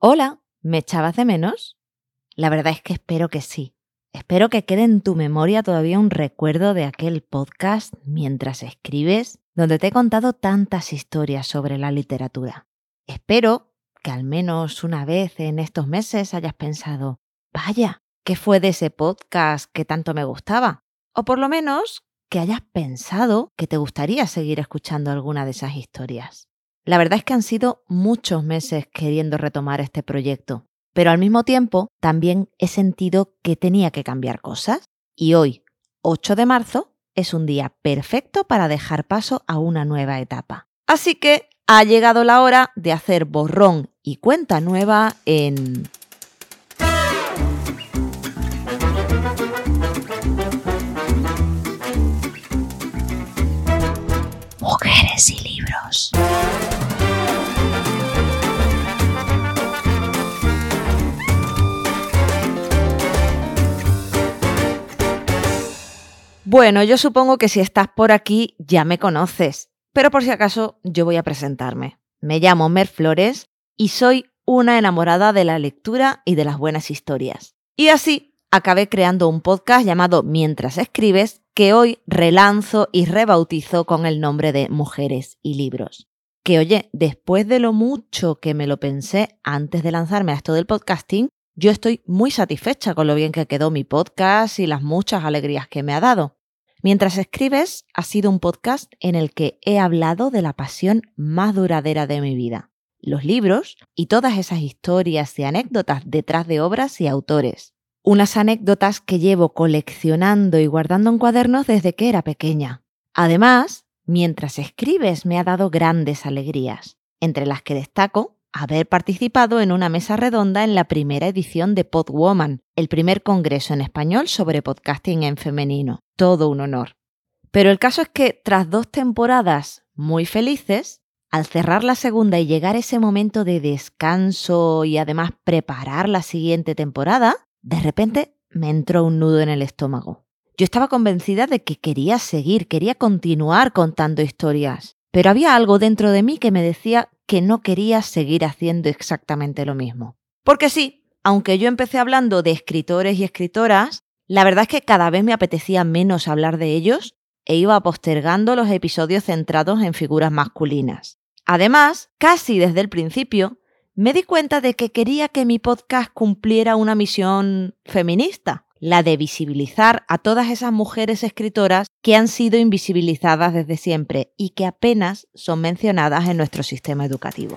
Hola, ¿me echabas de menos? La verdad es que espero que sí. Espero que quede en tu memoria todavía un recuerdo de aquel podcast mientras escribes, donde te he contado tantas historias sobre la literatura. Espero que al menos una vez en estos meses hayas pensado, vaya, ¿qué fue de ese podcast que tanto me gustaba? O por lo menos que hayas pensado que te gustaría seguir escuchando alguna de esas historias. La verdad es que han sido muchos meses queriendo retomar este proyecto, pero al mismo tiempo también he sentido que tenía que cambiar cosas y hoy, 8 de marzo, es un día perfecto para dejar paso a una nueva etapa. Así que ha llegado la hora de hacer borrón y cuenta nueva en... Mujeres y libros. Bueno, yo supongo que si estás por aquí ya me conoces, pero por si acaso yo voy a presentarme. Me llamo Mer Flores y soy una enamorada de la lectura y de las buenas historias. Y así acabé creando un podcast llamado Mientras escribes, que hoy relanzo y rebautizo con el nombre de Mujeres y Libros. Que oye, después de lo mucho que me lo pensé antes de lanzarme a esto del podcasting, yo estoy muy satisfecha con lo bien que quedó mi podcast y las muchas alegrías que me ha dado. Mientras escribes ha sido un podcast en el que he hablado de la pasión más duradera de mi vida, los libros y todas esas historias y anécdotas detrás de obras y autores. Unas anécdotas que llevo coleccionando y guardando en cuadernos desde que era pequeña. Además, mientras escribes me ha dado grandes alegrías, entre las que destaco haber participado en una mesa redonda en la primera edición de Podwoman, el primer congreso en español sobre podcasting en femenino. Todo un honor. Pero el caso es que tras dos temporadas muy felices, al cerrar la segunda y llegar ese momento de descanso y además preparar la siguiente temporada, de repente me entró un nudo en el estómago. Yo estaba convencida de que quería seguir, quería continuar contando historias, pero había algo dentro de mí que me decía que no quería seguir haciendo exactamente lo mismo. Porque sí, aunque yo empecé hablando de escritores y escritoras, la verdad es que cada vez me apetecía menos hablar de ellos e iba postergando los episodios centrados en figuras masculinas. Además, casi desde el principio, me di cuenta de que quería que mi podcast cumpliera una misión feminista la de visibilizar a todas esas mujeres escritoras que han sido invisibilizadas desde siempre y que apenas son mencionadas en nuestro sistema educativo.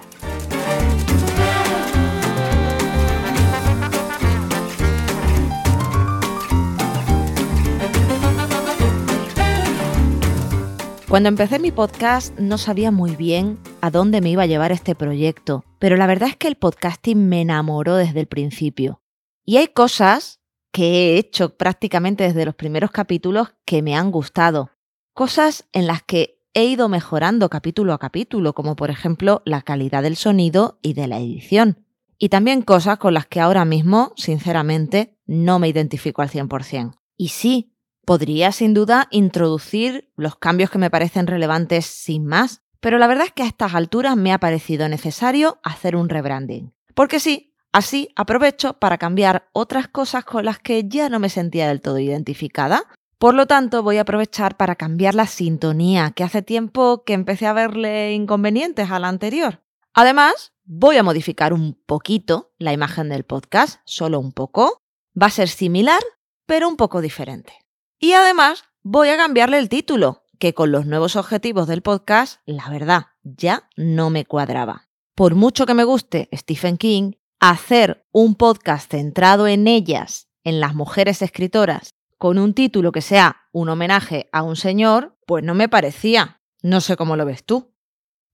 Cuando empecé mi podcast no sabía muy bien a dónde me iba a llevar este proyecto, pero la verdad es que el podcasting me enamoró desde el principio. Y hay cosas que he hecho prácticamente desde los primeros capítulos que me han gustado. Cosas en las que he ido mejorando capítulo a capítulo, como por ejemplo la calidad del sonido y de la edición. Y también cosas con las que ahora mismo, sinceramente, no me identifico al 100%. Y sí, podría sin duda introducir los cambios que me parecen relevantes sin más, pero la verdad es que a estas alturas me ha parecido necesario hacer un rebranding. Porque sí, Así aprovecho para cambiar otras cosas con las que ya no me sentía del todo identificada. Por lo tanto, voy a aprovechar para cambiar la sintonía, que hace tiempo que empecé a verle inconvenientes a la anterior. Además, voy a modificar un poquito la imagen del podcast, solo un poco. Va a ser similar, pero un poco diferente. Y además, voy a cambiarle el título, que con los nuevos objetivos del podcast, la verdad, ya no me cuadraba. Por mucho que me guste Stephen King hacer un podcast centrado en ellas, en las mujeres escritoras, con un título que sea un homenaje a un señor, pues no me parecía. No sé cómo lo ves tú.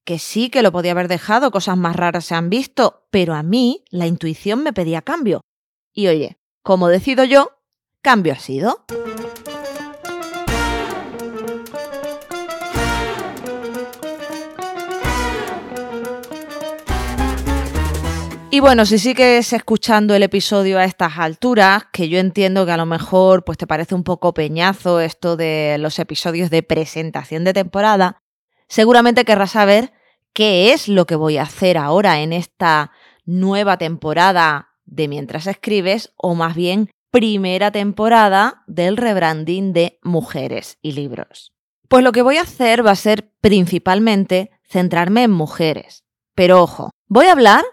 Que sí, que lo podía haber dejado, cosas más raras se han visto, pero a mí la intuición me pedía cambio. Y oye, como decido yo, cambio ha sido. Y bueno, si sigues escuchando el episodio a estas alturas, que yo entiendo que a lo mejor pues te parece un poco peñazo esto de los episodios de presentación de temporada, seguramente querrás saber qué es lo que voy a hacer ahora en esta nueva temporada de Mientras escribes o más bien primera temporada del rebranding de Mujeres y Libros. Pues lo que voy a hacer va a ser principalmente centrarme en mujeres. Pero ojo, voy a hablar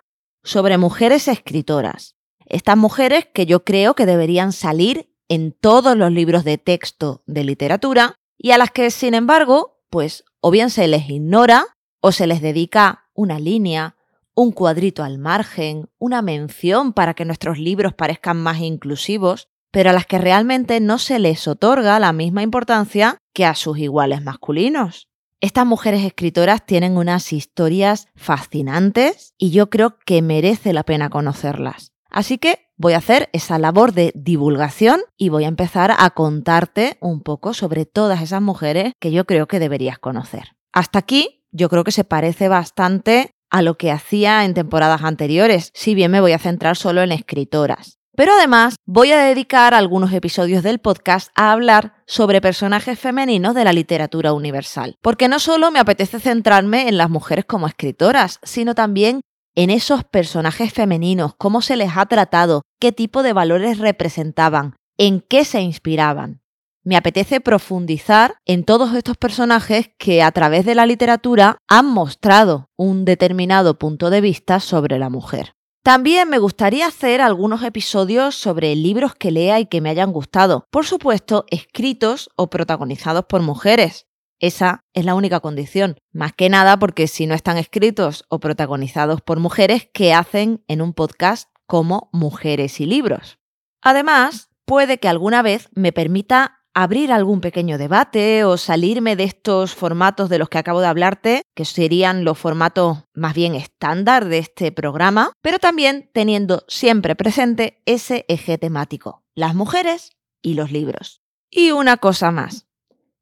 sobre mujeres escritoras. Estas mujeres que yo creo que deberían salir en todos los libros de texto de literatura y a las que, sin embargo, pues o bien se les ignora o se les dedica una línea, un cuadrito al margen, una mención para que nuestros libros parezcan más inclusivos, pero a las que realmente no se les otorga la misma importancia que a sus iguales masculinos. Estas mujeres escritoras tienen unas historias fascinantes y yo creo que merece la pena conocerlas. Así que voy a hacer esa labor de divulgación y voy a empezar a contarte un poco sobre todas esas mujeres que yo creo que deberías conocer. Hasta aquí yo creo que se parece bastante a lo que hacía en temporadas anteriores, si bien me voy a centrar solo en escritoras. Pero además voy a dedicar algunos episodios del podcast a hablar sobre personajes femeninos de la literatura universal, porque no solo me apetece centrarme en las mujeres como escritoras, sino también en esos personajes femeninos, cómo se les ha tratado, qué tipo de valores representaban, en qué se inspiraban. Me apetece profundizar en todos estos personajes que a través de la literatura han mostrado un determinado punto de vista sobre la mujer. También me gustaría hacer algunos episodios sobre libros que lea y que me hayan gustado, por supuesto, escritos o protagonizados por mujeres. Esa es la única condición, más que nada porque si no están escritos o protagonizados por mujeres, ¿qué hacen en un podcast como Mujeres y Libros? Además, puede que alguna vez me permita abrir algún pequeño debate o salirme de estos formatos de los que acabo de hablarte, que serían los formatos más bien estándar de este programa, pero también teniendo siempre presente ese eje temático, las mujeres y los libros. Y una cosa más,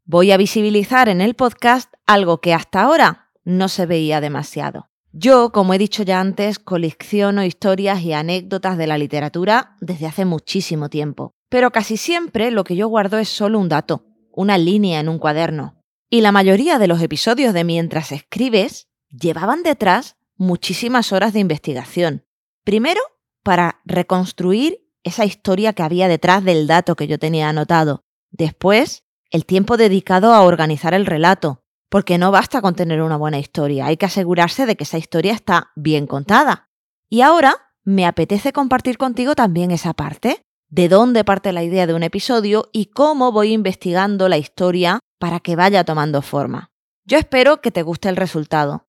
voy a visibilizar en el podcast algo que hasta ahora no se veía demasiado. Yo, como he dicho ya antes, colecciono historias y anécdotas de la literatura desde hace muchísimo tiempo, pero casi siempre lo que yo guardo es solo un dato, una línea en un cuaderno. Y la mayoría de los episodios de Mientras escribes llevaban detrás muchísimas horas de investigación. Primero, para reconstruir esa historia que había detrás del dato que yo tenía anotado. Después, el tiempo dedicado a organizar el relato, porque no basta con tener una buena historia, hay que asegurarse de que esa historia está bien contada. Y ahora me apetece compartir contigo también esa parte, de dónde parte la idea de un episodio y cómo voy investigando la historia para que vaya tomando forma. Yo espero que te guste el resultado.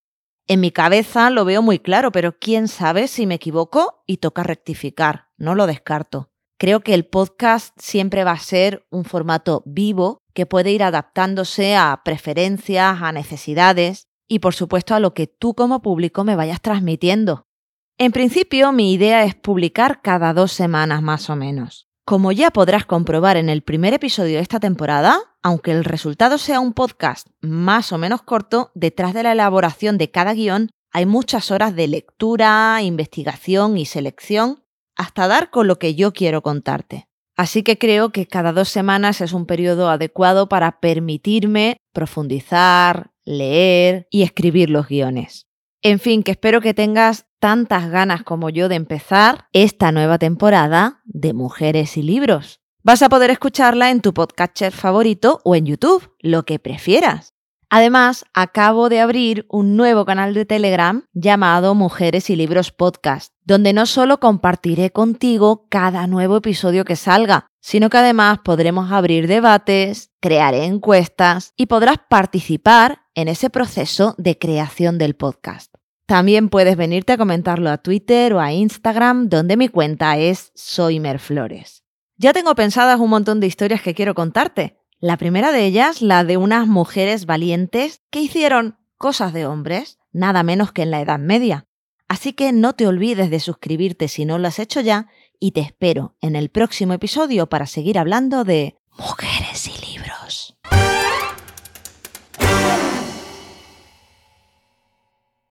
En mi cabeza lo veo muy claro, pero quién sabe si me equivoco y toca rectificar, no lo descarto. Creo que el podcast siempre va a ser un formato vivo que puede ir adaptándose a preferencias, a necesidades y por supuesto a lo que tú como público me vayas transmitiendo. En principio mi idea es publicar cada dos semanas más o menos. Como ya podrás comprobar en el primer episodio de esta temporada, aunque el resultado sea un podcast más o menos corto, detrás de la elaboración de cada guion hay muchas horas de lectura, investigación y selección hasta dar con lo que yo quiero contarte. Así que creo que cada dos semanas es un periodo adecuado para permitirme profundizar, leer y escribir los guiones. En fin, que espero que tengas tantas ganas como yo de empezar esta nueva temporada de Mujeres y Libros. Vas a poder escucharla en tu podcatcher favorito o en YouTube, lo que prefieras. Además, acabo de abrir un nuevo canal de Telegram llamado Mujeres y Libros Podcast, donde no solo compartiré contigo cada nuevo episodio que salga, sino que además podremos abrir debates, crear encuestas y podrás participar en ese proceso de creación del podcast. También puedes venirte a comentarlo a Twitter o a Instagram, donde mi cuenta es Soymerflores. Ya tengo pensadas un montón de historias que quiero contarte, la primera de ellas, la de unas mujeres valientes que hicieron cosas de hombres, nada menos que en la Edad Media. Así que no te olvides de suscribirte si no lo has hecho ya y te espero en el próximo episodio para seguir hablando de mujeres